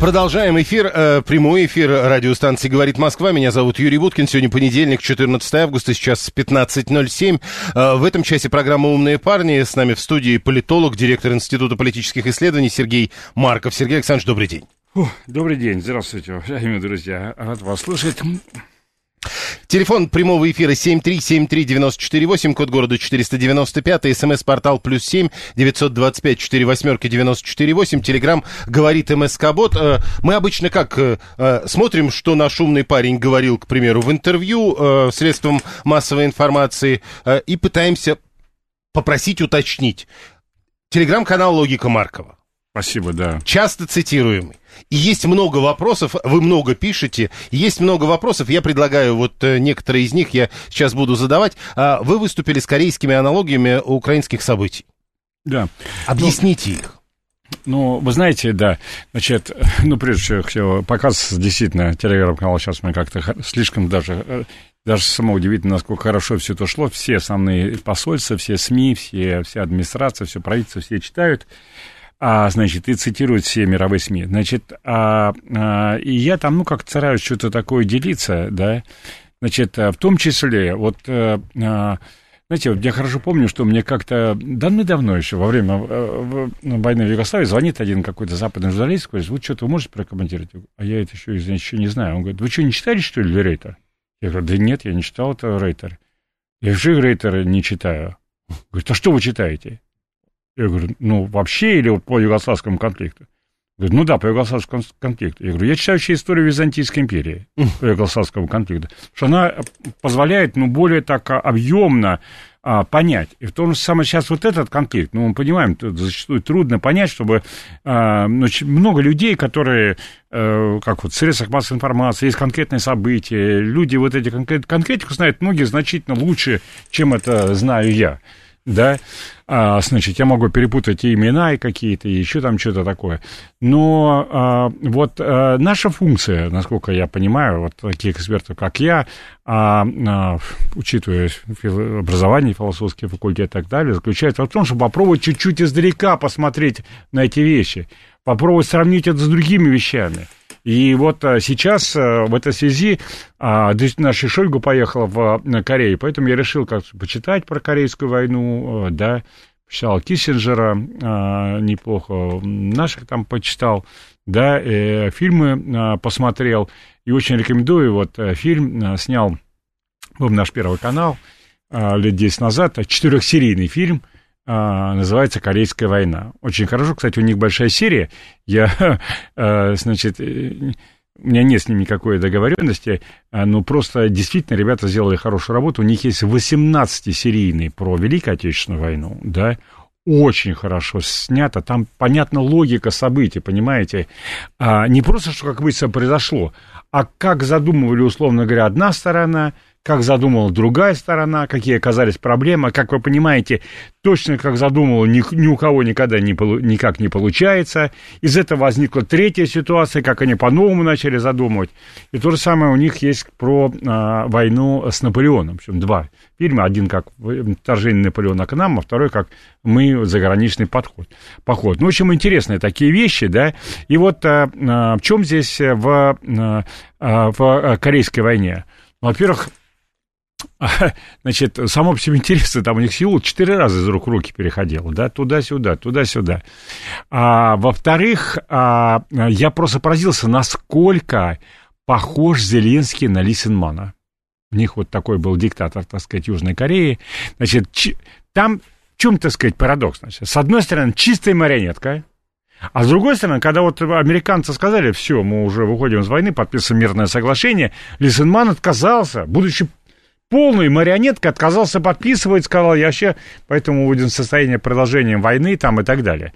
Продолжаем эфир, э, прямой эфир радиостанции «Говорит Москва». Меня зовут Юрий Буткин. Сегодня понедельник, 14 августа, сейчас 15.07. Э, в этом часе программа «Умные парни». С нами в студии политолог, директор Института политических исследований Сергей Марков. Сергей Александрович, добрый день. Фу, добрый день, здравствуйте, уважаемые друзья. Рад вас слышать. Телефон прямого эфира 7373948, код города 495, смс-портал плюс 7 925 4 восьмерки 948, телеграмм говорит МСК-бот. Э, мы обычно как э, э, смотрим, что наш умный парень говорил, к примеру, в интервью средством массовой информации и пытаемся попросить уточнить. Телеграм-канал «Логика Маркова». Спасибо, да. Часто цитируемый. И есть много вопросов, вы много пишете, есть много вопросов, я предлагаю вот э, некоторые из них я сейчас буду задавать. А вы выступили с корейскими аналогиями украинских событий. Да. Объясните ну, их. Ну, вы знаете, да, значит, ну, прежде всего, показ, действительно, телеграм-канал сейчас мы как-то слишком даже, э, даже само удивительно, насколько хорошо все это шло, все основные посольства, все СМИ, все, вся администрация, все правительство, все читают а, значит, и цитируют все мировые СМИ. Значит, а, а, и я там, ну, как стараюсь что-то такое делиться, да, значит, в том числе, вот, а, а знаете, вот я хорошо помню, что мне как-то давно-давно еще, во время войны в Югославии, звонит один какой-то западный журналист, говорит, вот что-то вы можете прокомментировать? А я это еще, еще не знаю. Он говорит, вы что, не читали, что ли, Рейтер? Я говорю, да нет, я не читал это Рейтер. Я же Рейтера не читаю. Говорит, а что вы читаете? Я говорю, ну, вообще или вот по югославскому конфликту? Говорит, ну да, по югославскому конфликту. Я говорю, я читаю вообще историю Византийской империи по югославскому конфликту, что она позволяет, ну, более так объемно а, понять. И в том же самое сейчас вот этот конфликт, ну, мы понимаем, зачастую трудно понять, чтобы а, ну, много людей, которые, а, как вот в средствах массовой информации, есть конкретные события, люди вот эти конкрет, конкретику знают многие значительно лучше, чем это знаю я да, а, значит, я могу перепутать и имена, и какие-то, и еще там что-то такое. Но а, вот а, наша функция, насколько я понимаю, вот таких экспертов, как я, а, а, учитывая образование, философский факультет и так далее, заключается в том, чтобы попробовать чуть-чуть издалека посмотреть на эти вещи, попробовать сравнить это с другими вещами. И вот а, сейчас а, в этой связи наша Шойгу поехала в Корею, поэтому я решил как почитать про Корейскую войну, да, почитал Киссинджера неплохо, наших там почитал, да, э, фильмы посмотрел, и очень рекомендую, вот э, фильм снял, был наш первый канал лет 10 назад, четырехсерийный фильм – называется «Корейская война». Очень хорошо, кстати, у них большая серия. Я, а, значит, э, у меня нет с ним никакой договоренности, а, но просто действительно ребята сделали хорошую работу. У них есть 18-серийный про Великую Отечественную войну, да, очень хорошо снято, там понятна логика событий, понимаете? А, не просто, что как быстро произошло, а как задумывали, условно говоря, одна сторона – как задумала другая сторона, какие оказались проблемы. Как вы понимаете, точно как задумала, ни, ни у кого никогда не, никак не получается. Из этого возникла третья ситуация, как они по-новому начали задумывать. И то же самое у них есть про а, войну с Наполеоном. В общем, два фильма. Один как вторжение Наполеона к нам, а второй как мы заграничный подход, поход. Ну, в общем, интересные такие вещи, да. И вот а, а, в чем здесь в, а, в Корейской войне? Во-первых, значит, само по себе интересно, там у них Сеул четыре раза из рук в руки переходил, да, туда-сюда, туда-сюда. А, во-вторых, а, я просто поразился, насколько похож Зеленский на Лисенмана. У них вот такой был диктатор, так сказать, Южной Кореи. Значит, ч- там в чем, так сказать, парадокс? Значит, с одной стороны, чистая марионетка, а с другой стороны, когда вот американцы сказали, все, мы уже выходим из войны, подписываем мирное соглашение, Лисенман отказался, будучи полный марионетка, отказался подписывать, сказал, я вообще поэтому будем в состоянии продолжения войны там и так далее.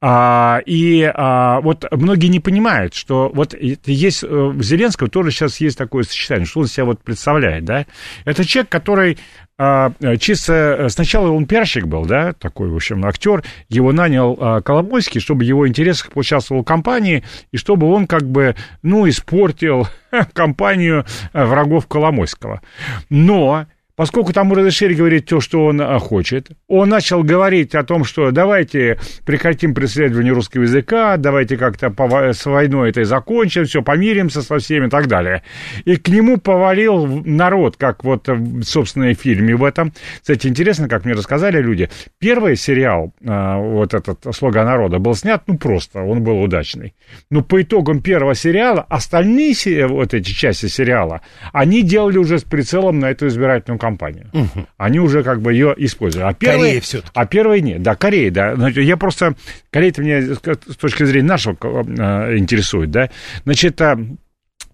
А, и а, вот многие не понимают, что вот есть у э, Зеленского тоже сейчас есть такое сочетание, что он себя вот представляет, да? Это человек, который а, чисто э, сначала он пиарщик был, да, такой, в общем, актер, его нанял а, Коломойский, чтобы его интересах поучаствовал в компании, и чтобы он как бы, ну, испортил компанию э, врагов Коломойского. Но Поскольку там разрешили говорить то, что он а, хочет, он начал говорить о том, что давайте прекратим преследование русского языка, давайте как-то с войной это закончим, все, помиримся со всеми и так далее. И к нему повалил народ, как вот, и в фильме в этом. Кстати, интересно, как мне рассказали люди, первый сериал, а, вот этот «Слуга народа», был снят, ну, просто, он был удачный. Но по итогам первого сериала, остальные вот эти части сериала, они делали уже с прицелом на эту избирательную кампанию компанию. Угу. Они уже как бы ее используют. А первые, Корея все А первые нет. Да, Корея, да. Значит, я просто... Корея-то меня с точки зрения нашего э, интересует, да. Значит, э,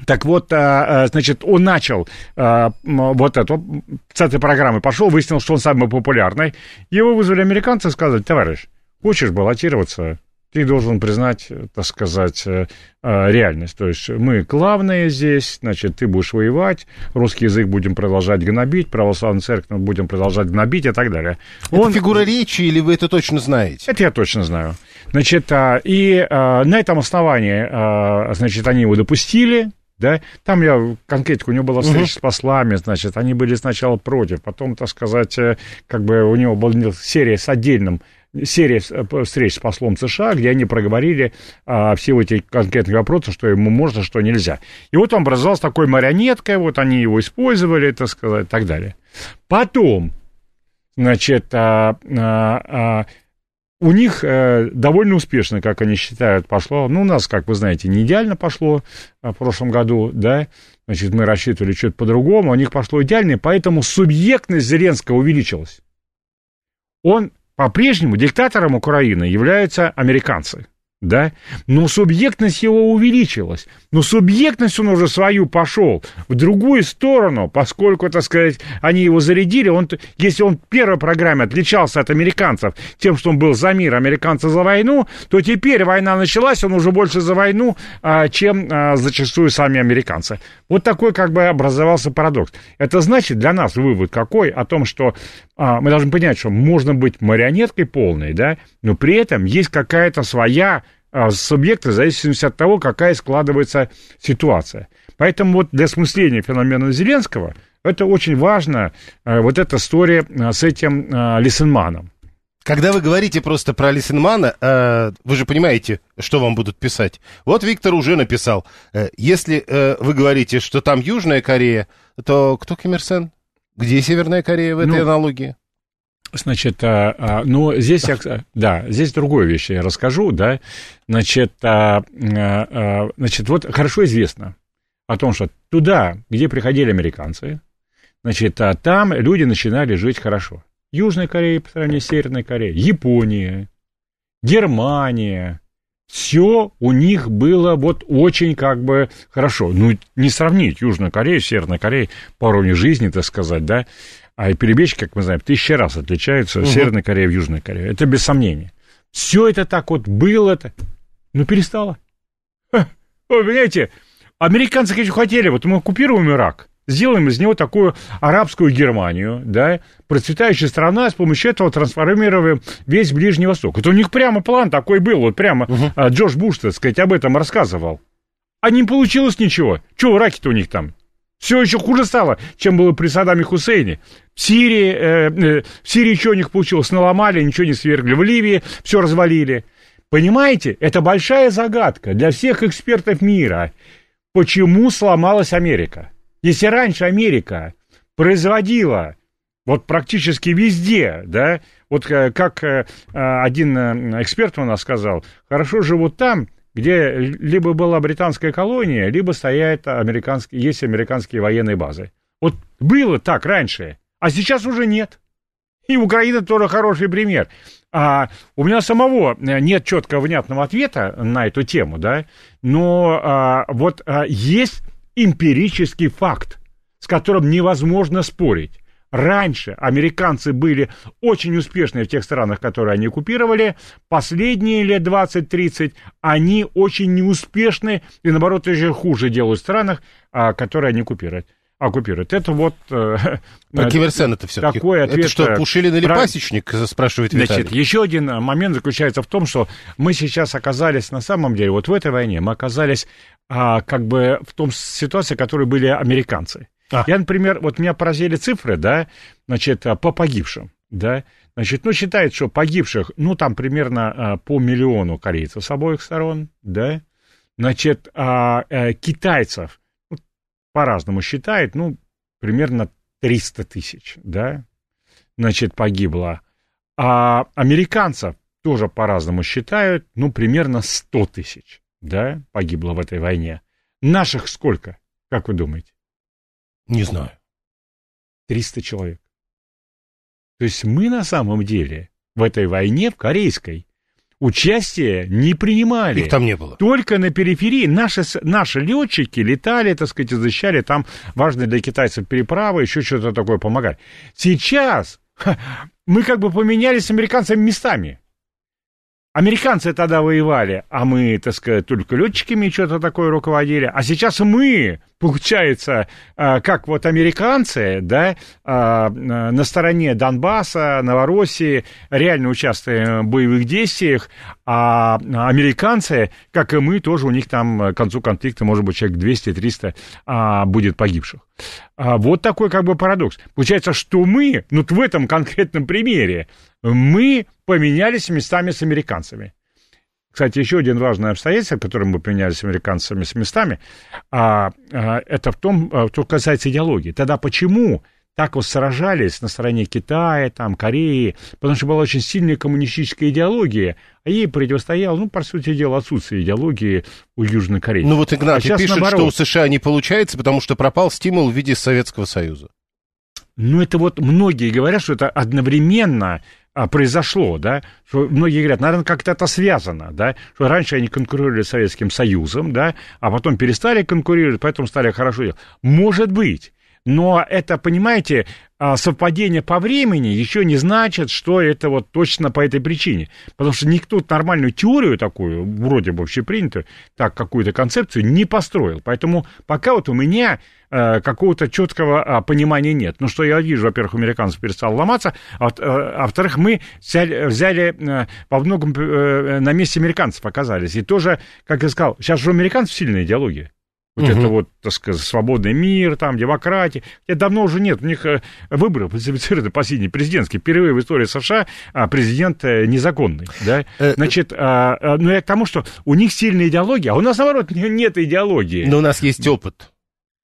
так вот, э, значит, он начал вот эту, с этой программы пошел, выяснил, что он самый популярный. Его вызвали американцы сказать, товарищ, хочешь баллотироваться, ты должен признать, так сказать, э, э, реальность. То есть мы главные здесь, значит, ты будешь воевать, русский язык будем продолжать гнобить, православную церковь будем продолжать гнобить и так далее. Это Он... фигура речи или вы это точно знаете? Это я точно знаю. Значит, а, и а, на этом основании, а, значит, они его допустили, да, там я, конкретику, у него была встреча uh-huh. с послами, значит, они были сначала против, потом, так сказать, э, как бы у него была серия с отдельным серия э, встреч с послом США, где они проговорили а, все эти конкретные вопросы, что ему можно, что нельзя. И вот он образовался такой марионеткой, вот они его использовали, так сказать, и так далее. Потом, значит, а, а, а, у них а, довольно успешно, как они считают, пошло. Ну, у нас, как вы знаете, не идеально пошло а, в прошлом году, да, значит, мы рассчитывали что-то по-другому, у них пошло идеально, поэтому субъектность Зеленского увеличилась. Он по-прежнему диктатором Украины являются американцы да, но субъектность его увеличилась, но субъектность он уже свою пошел в другую сторону, поскольку, так сказать, они его зарядили, он, если он в первой программе отличался от американцев тем, что он был за мир, американцы за войну, то теперь война началась, он уже больше за войну, а, чем а, зачастую сами американцы. Вот такой как бы образовался парадокс. Это значит для нас вывод какой? О том, что а, мы должны понять, что можно быть марионеткой полной, да, но при этом есть какая-то своя а, субъекта в зависимости от того, какая складывается ситуация. Поэтому вот для осмысления феномена Зеленского это очень важно, а, вот эта история а, с этим Лисенманом. Когда вы говорите просто про Лисенмана, вы же понимаете, что вам будут писать. Вот Виктор уже написал, э, если э, вы говорите, что там Южная Корея, то кто Ким Ир Сен? Где Северная Корея в этой ну, аналогии? Значит, а, а, ну, здесь я, да, здесь другую вещь я расскажу, да, значит, а, а, значит, вот хорошо известно о том, что туда, где приходили американцы, значит, а там люди начинали жить хорошо. Южная Корея по сравнению с Северной Кореей, Япония, Германия, все у них было вот очень как бы хорошо. Ну, не сравнить Южную Корею с Северной Кореей по уровню жизни, так сказать, да. А и перебежки, как мы знаем, тысячи раз отличаются угу. Северной Кореи в Южной Корее. Это без сомнения. Все это так вот было, это, ну перестало. Ха, вы понимаете, американцы, конечно, хотели, вот мы оккупируем Ирак, сделаем из него такую арабскую Германию, да, процветающая страна, с помощью этого трансформируем весь Ближний Восток. Это у них прямо план такой был, вот прямо угу. Джордж Буш, так сказать, об этом рассказывал. А не получилось ничего. Чего в Ираке-то у них там? Все еще хуже стало, чем было при Саддаме Хусейне. В Сирии, э, э, в Сирии что у них получилось? Наломали, ничего не свергли. В Ливии все развалили. Понимаете, это большая загадка для всех экспертов мира. Почему сломалась Америка? Если раньше Америка производила вот практически везде, да, вот э, как э, один э, эксперт у нас сказал, хорошо живут там, где либо была британская колония, либо стоят американские, есть американские военные базы. Вот было так раньше, а сейчас уже нет. И Украина тоже хороший пример. А у меня самого нет четкого внятного ответа на эту тему, да, но а, вот а, есть эмпирический факт. с которым невозможно спорить. Раньше американцы были очень успешны в тех странах, которые они оккупировали. Последние лет 20-30 они очень неуспешны и, наоборот, еще хуже делают в странах, а, которые они оккупируют оккупируют. Это вот... Э, Про Киверсен это все Такой ответ... Это что, Пушилин или Про... Пасечник, спрашивает Виталий? Значит, еще один момент заключается в том, что мы сейчас оказались, на самом деле, вот в этой войне, мы оказались а, как бы в том ситуации, в которой были американцы. А. Я, например, вот меня поразили цифры, да, значит, по погибшим, да, значит, ну, считает, что погибших, ну, там примерно а, по миллиону корейцев с обоих сторон, да, значит, а, а, китайцев, по-разному считает, ну, примерно 300 тысяч, да, значит, погибло, а американцев тоже по-разному считают, ну, примерно 100 тысяч, да, погибло в этой войне. Наших сколько, как вы думаете? Не знаю. 300 человек. То есть мы на самом деле в этой войне, в корейской, участие не принимали. Их там не было. Только на периферии. Наши, наши летчики летали, так сказать, защищали там важные для китайцев переправы, еще что-то такое помогали. Сейчас мы как бы поменялись с американцами местами. Американцы тогда воевали, а мы, так сказать, только летчиками что-то такое руководили. А сейчас мы, получается, а, как вот американцы, да, а, на стороне Донбасса, Новороссии, реально участвуем в боевых действиях, а американцы, как и мы, тоже у них там к концу конфликта, может быть, человек 200-300 а, будет погибших. Вот такой как бы парадокс. Получается, что мы, ну, в этом конкретном примере, мы поменялись местами с американцами. Кстати, еще один важный обстоятельство, которым мы поменялись с американцами с местами, а, а, это в том, а, что касается идеологии. Тогда почему так вот сражались на стороне Китая, там, Кореи, потому что была очень сильная коммунистическая идеология, а ей противостоял, ну, по сути дела, отсутствие идеологии у Южной Кореи. Ну вот Игнатий а пишет, наоборот. что у США не получается, потому что пропал стимул в виде Советского Союза. Ну, это вот многие говорят, что это одновременно произошло, да, что многие говорят, наверное, как-то это связано, да, что раньше они конкурировали с Советским Союзом, да, а потом перестали конкурировать, поэтому стали хорошо делать. Может быть, но это, понимаете, а, совпадение по времени еще не значит, что это вот точно по этой причине. Потому что никто нормальную теорию такую, вроде бы общепринятую, так какую-то концепцию не построил. Поэтому пока вот у меня какого-то четкого а, понимания нет. Ну, что я вижу, во-первых, у американцев перестал ломаться, а, э, а во-вторых, мы взяли, взяли э, во многом на месте американцев оказались. И тоже, как я сказал, сейчас же у американцев сильная идеология. Вот угу. это вот, так сказать, свободный мир, там, демократия. Это давно уже нет. У них э, выборы фальсифицированы последние президентские. Впервые в истории США а, президент э, незаконный. Да? Э, Значит, ну я к тому, что у них сильная идеология, а у нас, наоборот, нет идеологии. Но у нас есть опыт.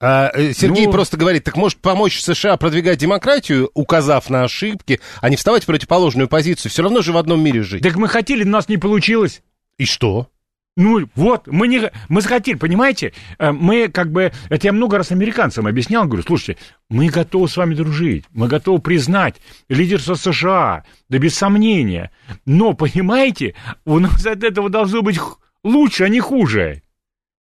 А, Сергей ну, просто говорит, так может помочь США продвигать демократию, указав на ошибки, а не вставать в противоположную позицию. Все равно же в одном мире жить. Так мы хотели, у нас не получилось. И что? Ну, вот, мы не... Мы захотели, понимаете? Э, мы как бы... Это я много раз американцам объяснял, говорю, слушайте, мы готовы с вами дружить, мы готовы признать лидерство США, да без сомнения. Но, понимаете, у нас от этого должно быть лучше, а не хуже.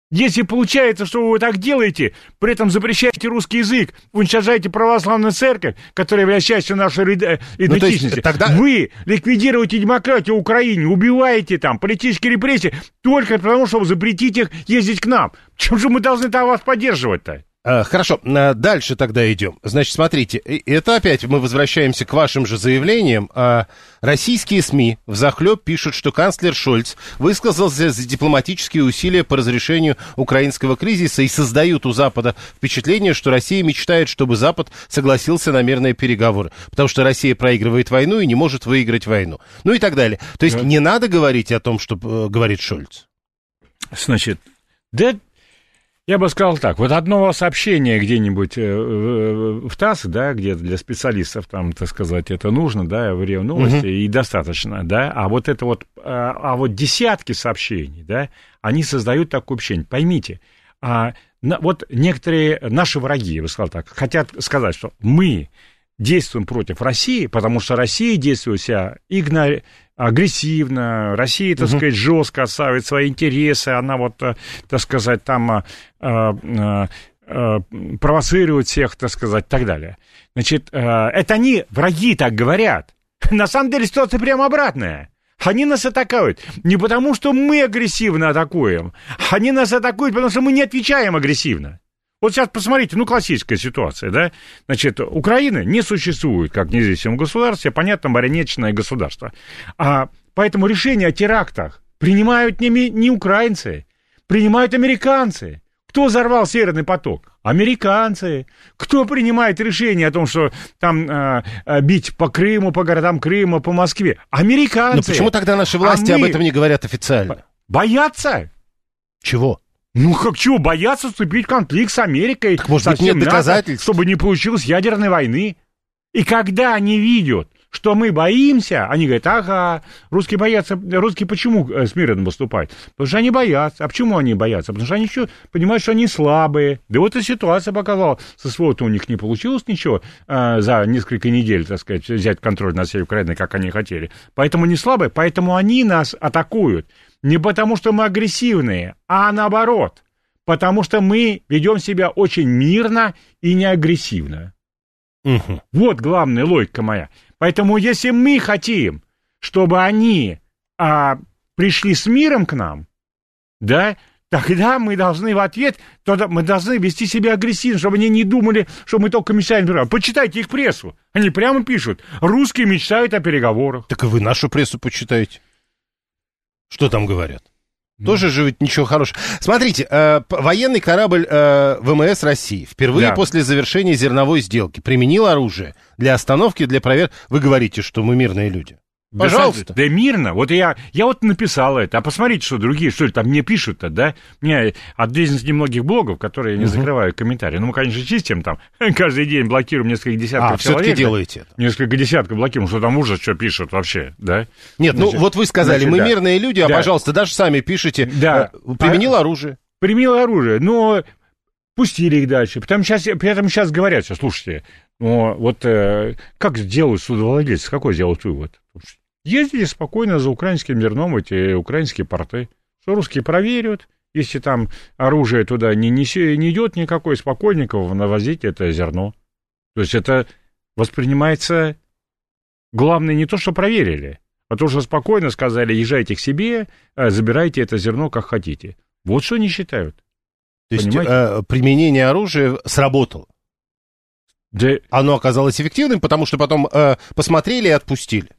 Если получается, что вы так делаете, при этом запрещаете русский язык, уничтожаете православную церковь, которая является частью нашей э, идентичности, ну, тогда... вы ликвидируете демократию в Украине, убиваете там политические репрессии только потому, чтобы запретить их ездить к нам. Чем же мы должны там вас поддерживать-то? А, хорошо, а, дальше тогда идем. Значит, смотрите, это опять мы возвращаемся к вашим же заявлениям. А, российские СМИ в захлеб пишут, что канцлер Шольц высказался за дипломатические усилия по разрешению украинского кризиса и создают у Запада впечатление, что Россия мечтает, чтобы Запад согласился на мирные переговоры, потому что Россия проигрывает войну и не может выиграть войну. Ну и так далее. То есть не надо говорить о том, что э, говорит Шольц. Значит, да я бы сказал так, вот одно сообщение где-нибудь э, в ТАСС, да, где-то для специалистов, там, так сказать, это нужно, да, в РИО Новости, угу. и достаточно, да, а вот это вот, а, а вот десятки сообщений, да, они создают такое общение. Поймите, а, на, вот некоторые наши враги, я бы сказал так, хотят сказать, что мы действуем против России, потому что Россия действует себя игнори агрессивно, Россия, так угу. сказать, жестко отстаивает свои интересы, она вот, э, так сказать, там э, э, провоцируют всех, так сказать, и так далее. Значит, это они, враги, так говорят. На самом деле ситуация прямо обратная. Они нас атакуют не потому, что мы агрессивно атакуем. Они нас атакуют, потому что мы не отвечаем агрессивно. Вот сейчас посмотрите, ну, классическая ситуация, да? Значит, Украина не существует как независимое государство, понятно, марионеточное государство. А поэтому решение о терактах принимают не, не украинцы, принимают американцы. Кто взорвал Северный поток? Американцы. Кто принимает решение о том, что там э, э, бить по Крыму, по городам Крыма, по Москве? Американцы. Но почему тогда наши власти а мы... об этом не говорят официально? Боятся. Чего? Ну, как чего, боятся вступить в конфликт с Америкой. Так, может быть, нет доказательств? чтобы не получилось ядерной войны. И когда они видят, что мы боимся, они говорят, ага, русские боятся, русские почему э, с миром выступают? Потому что они боятся. А почему они боятся? Потому что они еще понимают, что они слабые. Да вот и ситуация показала, со СВО-то у них не получилось ничего э, за несколько недель, так сказать, взять контроль над всей Украиной, как они хотели. Поэтому они слабые, поэтому они нас атакуют. Не потому, что мы агрессивные, а наоборот. Потому что мы ведем себя очень мирно и не агрессивно. Угу. Вот главная логика моя. Поэтому если мы хотим, чтобы они а, пришли с миром к нам, да, тогда мы должны в ответ, тогда мы должны вести себя агрессивно, чтобы они не думали, что мы только мечтаем о переговорах. Почитайте их прессу. Они прямо пишут, русские мечтают о переговорах. Так и вы нашу прессу почитаете. Что там говорят? Тоже же ведь ничего хорошего. Смотрите, э, военный корабль э, ВМС России впервые да. после завершения зерновой сделки применил оружие для остановки, для проверки. Вы говорите, что мы мирные люди. Пожалуйста. Да, да мирно. Вот я, я вот написал это. А посмотрите, что другие, что ли, там мне пишут-то, да? Мне один из немногих блогов, которые я не закрываю комментарии. Ну, мы, конечно, чистим там. Каждый день блокируем несколько десятков а, человек. все-таки делаете это. Несколько десятков блокируем. Что там ужас, что пишут вообще, да? Нет, ну, значит, ну, вот вы сказали, значит, мы да. мирные люди, а, да. пожалуйста, даже сами пишите. Да. Э, применил а, оружие. Применил оружие, но пустили их дальше. Потому сейчас, при этом сейчас говорят, слушайте, ну, вот э, как сделают судовладельцы, какой сделают вывод? Ездили спокойно за украинским зерном эти украинские порты. Что русские проверят, если там оружие туда не, несе, не идет никакой, спокойненько навозить это зерно. То есть это воспринимается... Главное не то, что проверили, а то, что спокойно сказали, езжайте к себе, э, забирайте это зерно как хотите. Вот что они считают. То есть э, применение оружия сработало? Да... Оно оказалось эффективным, потому что потом э, посмотрели и отпустили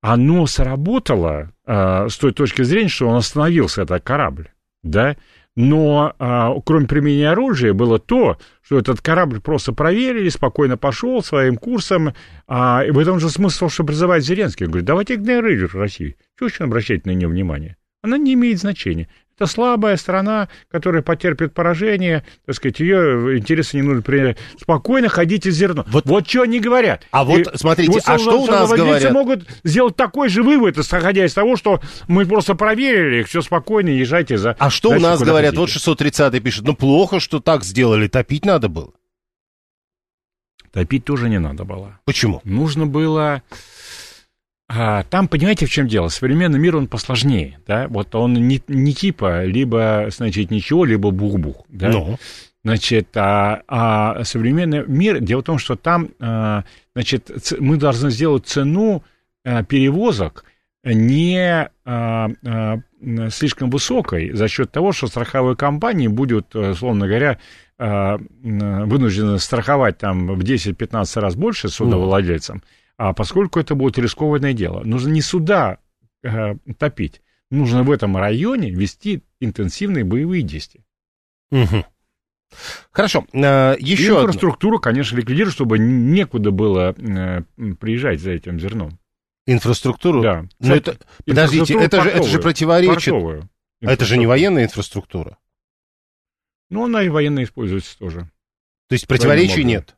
оно сработало э, с той точки зрения, что он остановился, этот корабль, да, но э, кроме применения оружия было то, что этот корабль просто проверили, спокойно пошел своим курсом, а, и в этом же смысл, что призывает Зеленский. Он говорит, давайте игнорируйте Россию. Чего очень обращать на нее внимание? Она не имеет значения. Это слабая страна, которая потерпит поражение, так сказать, ее интересы не нужно принять. Спокойно ходите зерно. Вот, вот что они говорят. А вот, и, смотрите, вот, а что у нас говорят? могут сделать такой же вывод, исходя из того, что мы просто проверили, все спокойно, езжайте за... А что у нас говорят? Хотите. Вот 630-й пишет, ну плохо, что так сделали, топить надо было. Топить тоже не надо было. Почему? Нужно было... А, там, понимаете, в чем дело? Современный мир, он посложнее, да? Вот он не, не типа либо, значит, ничего, либо бух-бух, да? Ну. Значит, а, а современный мир, дело в том, что там, а, значит, мы должны сделать цену а, перевозок не а, а, слишком высокой за счет того, что страховые компании будут, условно говоря, а, вынуждены страховать там в 10-15 раз больше судовладельцам, mm а поскольку это будет рискованное дело, нужно не сюда э, топить, нужно в этом районе вести интенсивные боевые действия. Угу. Хорошо, э, еще И инфраструктуру, одно. конечно, ликвидировать, чтобы некуда было э, приезжать за этим зерном. Инфраструктуру? Да. Но это, подождите, это же, это же противоречит. А это же не военная инфраструктура. Ну, она и военная используется тоже. То есть противоречий нет?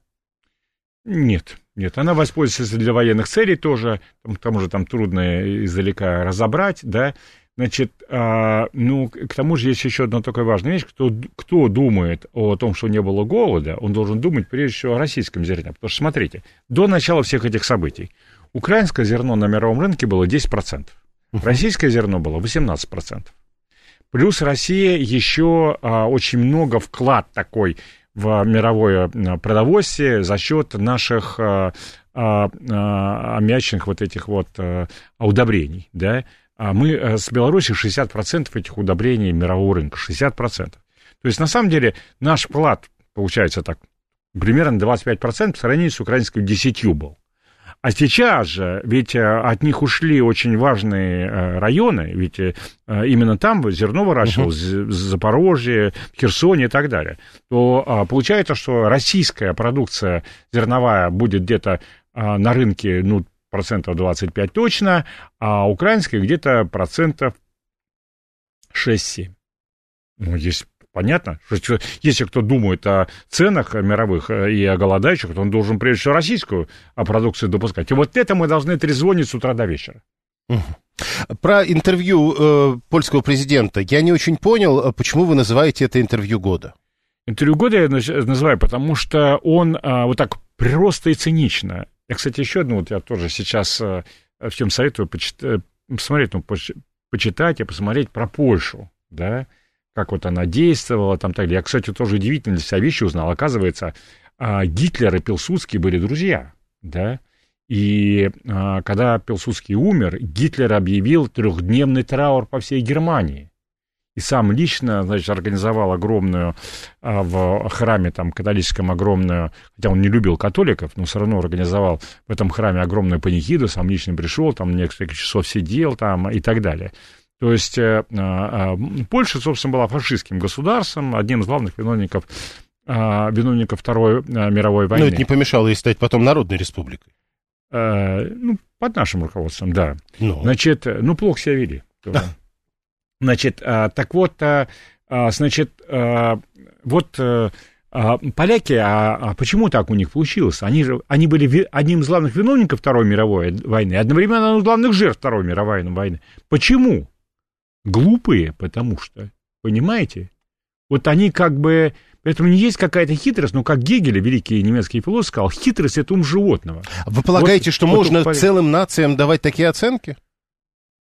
Нет. Нет, она воспользуется для военных целей тоже, к тому же там трудно издалека разобрать, да, Значит, а, ну, к тому же есть еще одна такая важная вещь. Кто, кто думает о том, что не было голода, он должен думать прежде всего о российском зерне. Потому что, смотрите, до начала всех этих событий украинское зерно на мировом рынке было 10%, российское зерно было 18%. Плюс Россия еще а, очень много вклад такой в мировое продовольствие за счет наших аммиачных вот этих вот удобрений, да, а мы с Беларусью 60% этих удобрений мирового рынка, 60%. То есть, на самом деле, наш вклад, получается так, примерно 25% по сравнению с украинским 10 был. А сейчас же, ведь э, от них ушли очень важные э, районы, ведь э, именно там зерно выращивалось, uh-huh. Запорожье, Херсоне и так далее, то а, получается, что российская продукция зерновая будет где-то а, на рынке, ну, процентов 25 точно, а украинская где-то процентов 6-7. Ну, здесь понятно, что если кто думает о ценах мировых э, и о голодающих, то он должен прежде всего российскую а, продукцию допускать. И вот это мы должны трезвонить с утра до вечера. Про интервью э, польского президента я не очень понял, э, почему вы называете это интервью года. Интервью года я называю, потому что он а, вот так прироста и цинично. Я, кстати, еще одну, вот я тоже сейчас а, всем советую почитать, посмотреть, ну, почитать и посмотреть про Польшу, да, как вот она действовала, там так далее. Я, кстати, тоже удивительно для себя вещи узнал. Оказывается, а, Гитлер и Пилсудский были друзья, да, и а, когда Пилсудский умер, Гитлер объявил трехдневный траур по всей Германии. И сам лично, значит, организовал огромную а, в храме там католическом огромную, хотя он не любил католиков, но все равно организовал в этом храме огромную панихиду, сам лично пришел, там несколько часов сидел там и так далее. То есть э, а, Польша, собственно, была фашистским государством, одним из главных виновников, а, виновников Второй а, мировой войны. Но это не помешало ей стать потом Народной республикой. Ну, под нашим руководством, да. Но. Значит, ну, плохо себя вели. Да. Значит, так вот, значит, вот э, поляки, а, а почему так у них получилось? Они же, они были одним из главных виновников Второй мировой войны, одновременно одним из главных жертв Второй мировой войны. Почему? Глупые, потому что, понимаете? Вот они как бы... Поэтому не есть какая-то хитрость, но как Гегель, великий немецкий философ, сказал, хитрость — это ум животного. Вы полагаете, вот, что вот можно вот, целым нациям давать такие оценки?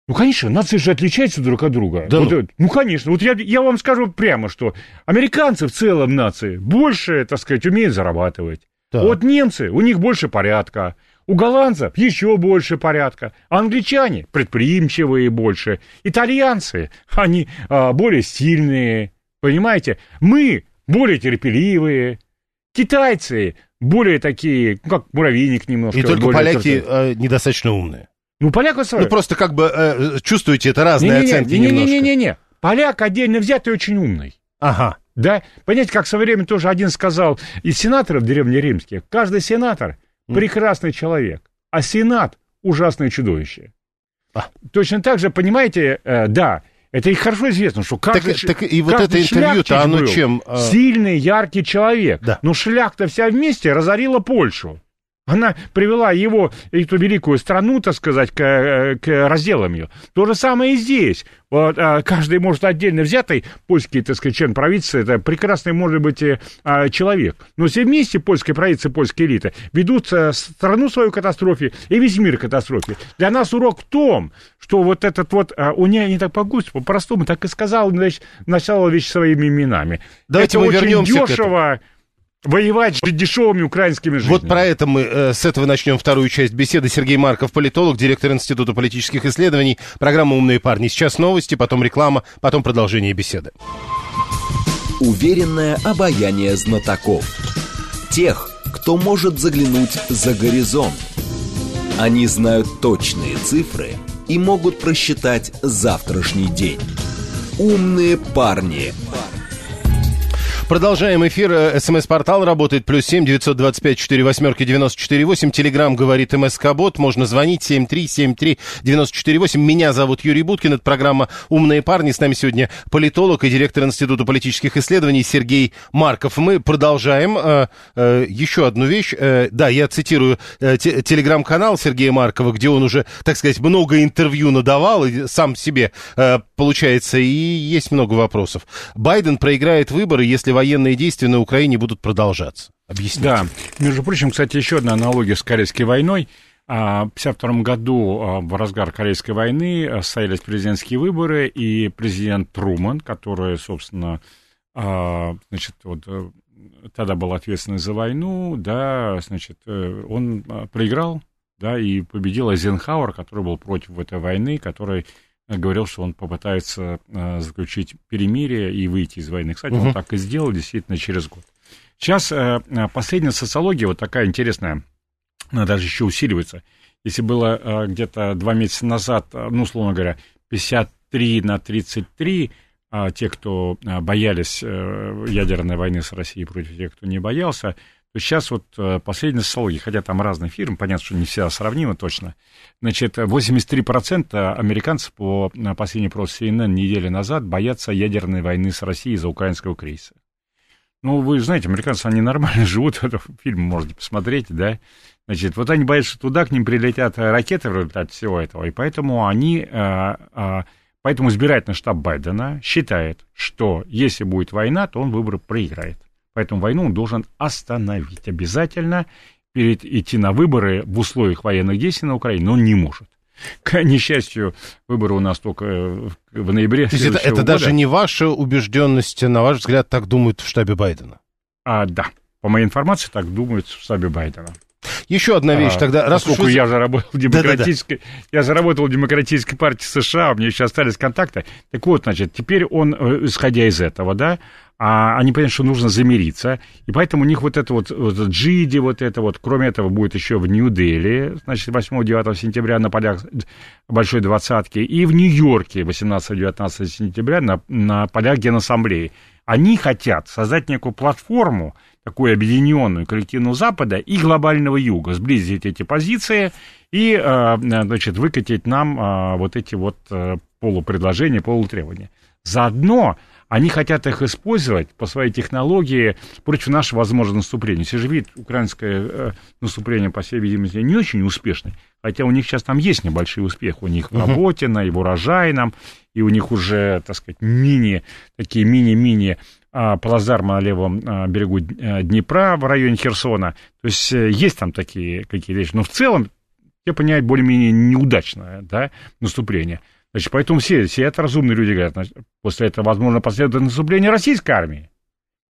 Ну, конечно, нации же отличаются друг от друга. Да вот, ну. ну, конечно. Вот я, я вам скажу прямо, что американцы в целом нации больше, так сказать, умеют зарабатывать. Да. Вот немцы, у них больше порядка. У голландцев еще больше порядка. Англичане предприимчивые больше. Итальянцы, они а, более сильные. Понимаете? Мы более терпеливые. Китайцы более такие, ну, как муравейник немножко. И только поляки э, недостаточно умные. Ну, поляк... Ну, просто как бы э, чувствуете, это разные не, не, оценки не, не, немножко. Не-не-не, поляк отдельно взятый очень умный. Ага. Да, понимаете, как со временем тоже один сказал из сенаторов древнеримских, каждый сенатор прекрасный человек, а Сенат ужасное чудовище. А. Точно так же, понимаете, э, да, это и хорошо известно, что каждый, так, так и вот это интервью-то, оно чем? Э... Сильный, яркий человек. Да. Но шляхта вся вместе разорила Польшу. Она привела его, эту великую страну, так сказать, к, э, к разделам ее. То же самое и здесь. Вот, а, каждый может отдельно взятый, польский, так сказать, член правительства, это прекрасный, может быть, а, человек. Но все вместе, польская правительство, польская элита, ведут а, страну свою катастрофе и весь мир катастрофе. Для нас урок в том, что вот этот вот, а, у нее не так по-густи, по-простому, так и сказал, значит, начало вещь своими именами. Давайте это мы очень вернемся дешево воевать с дешевыми украинскими жизнями. Вот про это мы э, с этого начнем вторую часть беседы. Сергей Марков, политолог, директор Института политических исследований, программа «Умные парни». Сейчас новости, потом реклама, потом продолжение беседы. Уверенное обаяние знатоков. Тех, кто может заглянуть за горизонт. Они знают точные цифры и могут просчитать завтрашний день. «Умные парни» Продолжаем эфир. Э, СМС-портал работает. Плюс семь девятьсот двадцать пять четыре восьмерки девяносто четыре восемь. Телеграмм говорит МСК-бот. Можно звонить семь три семь три девяносто четыре восемь. Меня зовут Юрий Буткин. Это программа «Умные парни». С нами сегодня политолог и директор Института политических исследований Сергей Марков. Мы продолжаем. Э, э, еще одну вещь. Да, я цитирую телеграм-канал Сергея Маркова, где он уже, так сказать, много интервью надавал, сам себе, получается, и есть много вопросов. Байден проиграет выборы, если военные действия на Украине будут продолжаться. Объясните. Да, между прочим, кстати, еще одна аналогия с Корейской войной. А, в 1952 году, а, в разгар Корейской войны, а, состоялись президентские выборы, и президент Труман, который, собственно, значит, вот, э, тогда был ответственный за войну, да, значит, э, он проиграл, да, и победил Эйзенхауэр, который был против этой войны, который говорил, что он попытается э, заключить перемирие и выйти из войны. Кстати, угу. он так и сделал, действительно, через год. Сейчас э, последняя социология, вот такая интересная, она даже еще усиливается. Если было э, где-то два месяца назад, ну, условно говоря, 53 на 33, а те, кто боялись ядерной войны с Россией против тех, кто не боялся, то сейчас вот э, последние социологии, хотя там разные фирмы, понятно, что не все сравнимы точно, значит, 83% американцев по последней опросу CNN недели назад боятся ядерной войны с Россией из-за украинского кризиса. Ну, вы знаете, американцы, они нормально живут, этот фильм можете посмотреть, да. Значит, вот они боятся, что туда к ним прилетят ракеты в результате всего этого, и поэтому они, э, э, поэтому избирательный штаб Байдена считает, что если будет война, то он выборы проиграет. Поэтому войну он должен остановить обязательно. Перед идти на выборы в условиях военных действий на Украине он не может. К несчастью, выборы у нас только в ноябре. То есть это, это даже не ваша убежденность, на ваш взгляд, так думают в штабе Байдена? А, да. По моей информации, так думают в штабе Байдена. Еще одна вещь а, тогда. Раз поскольку вы... я же работал в демократической, да, да, да. я же работал в демократической партии США, у меня еще остались контакты. Так вот, значит, теперь он, э, исходя из этого, да, а они понимают, что нужно замириться, и поэтому у них вот это вот, вот Джиди, вот это вот, кроме этого, будет еще в Нью-Дели, значит, 8-9 сентября на полях Большой Двадцатки, и в Нью-Йорке 18-19 сентября на, на полях Генассамблеи. Они хотят создать некую платформу, такую объединенную коллективного Запада и глобального Юга, сблизить эти позиции и, э, значит, выкатить нам э, вот эти вот э, полупредложения, полутребования. Заодно они хотят их использовать по своей технологии против нашего возможного наступления. Если же видит украинское э, наступление, по всей видимости, не очень успешное, хотя у них сейчас там есть небольшой успех, у них в работе, на и в урожайном, и у них уже, так сказать, мини, такие мини-мини а, плацдармы на левом а, берегу э, Днепра в районе Херсона. То есть э, есть там такие какие вещи. Но в целом, я понимаю, более-менее неудачное да, наступление. Значит, поэтому все, все это разумные люди говорят, значит, после этого, возможно, последует наступление российской армии,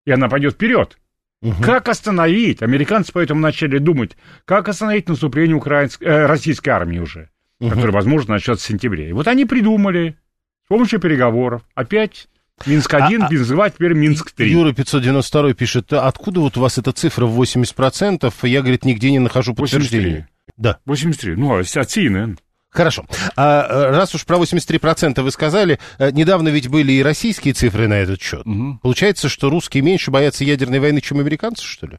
и она пойдет вперед. Угу. Как остановить? Американцы поэтому начали думать, как остановить наступление украинской, э, российской армии уже, угу. которое, возможно, начнется в сентябре. И вот они придумали с помощью переговоров опять Минск-1, а, Минск-2, теперь Минск-3. Юра 592 пишет, откуда вот у вас эта цифра в 80%? Я, говорит, нигде не нахожу подтверждения. 83. Да. 83. Ну, а от CNN. Хорошо. А э, раз уж про 83% вы сказали, э, недавно ведь были и российские цифры на этот счет. Угу. Получается, что русские меньше боятся ядерной войны, чем американцы, что ли?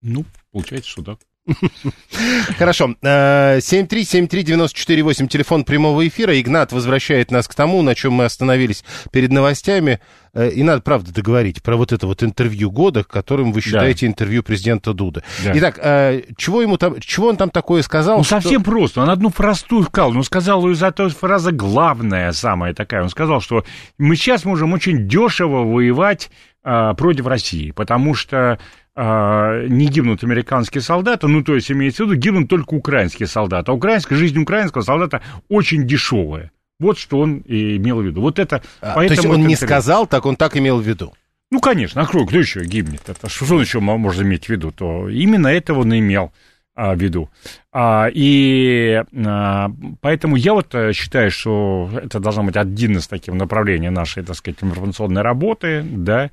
Ну, получается, что так. Хорошо. 7373948, э, телефон прямого эфира. Игнат возвращает нас к тому, на чем мы остановились перед новостями. Э, и надо, правда, договорить про вот это вот интервью года, которым вы считаете да. интервью президента Дуда. Да. Итак, э, чего, ему там, чего он там такое сказал? Ну, что... совсем просто. Он одну простую сказал. Он сказал, из за той фраза главная самая такая. Он сказал, что мы сейчас можем очень дешево воевать против России, потому что а, не гибнут американские солдаты, ну, то есть имеется в виду, гибнут только украинские солдаты. А украинская, жизнь украинского солдата очень дешевая. Вот что он и имел в виду. Вот это... А, то есть он не сказал, так он так имел в виду? Ну, конечно, а кто, кто еще гибнет? Это, что он еще может иметь в виду? То именно этого он имел а, в виду. А, и а, поэтому я вот э, считаю, что это должно быть один из таких направлений нашей, так сказать, информационной работы, да,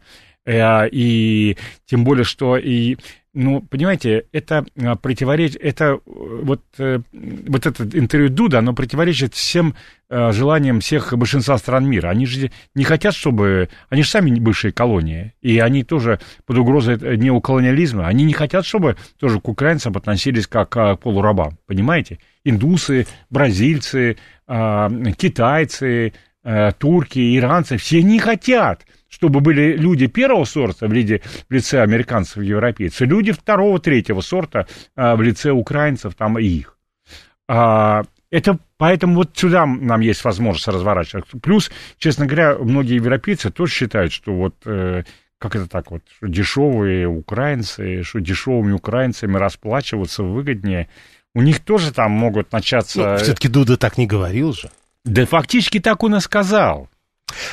и тем более, что и ну, понимаете, это а, противоречит, это э, вот, э, вот это интервью Дуда, оно противоречит всем желаниям всех большинства стран мира. Они же не хотят, чтобы... Они же сами бывшие колонии, и они тоже под угрозой неоколониализма. Они не хотят, чтобы тоже к украинцам относились как к полурабам, понимаете? Индусы, бразильцы, китайцы, турки, иранцы, все не хотят чтобы были люди первого сорта в, виде, в лице американцев и европейцев, люди второго, третьего сорта а, в лице украинцев там и их. А, это поэтому вот сюда нам есть возможность разворачиваться. Плюс, честно говоря, многие европейцы тоже считают, что вот э, как это так вот, что дешевые украинцы, что дешевыми украинцами расплачиваться выгоднее. У них тоже там могут начаться... Ну, все-таки Дуда так не говорил же. Да фактически так он и сказал.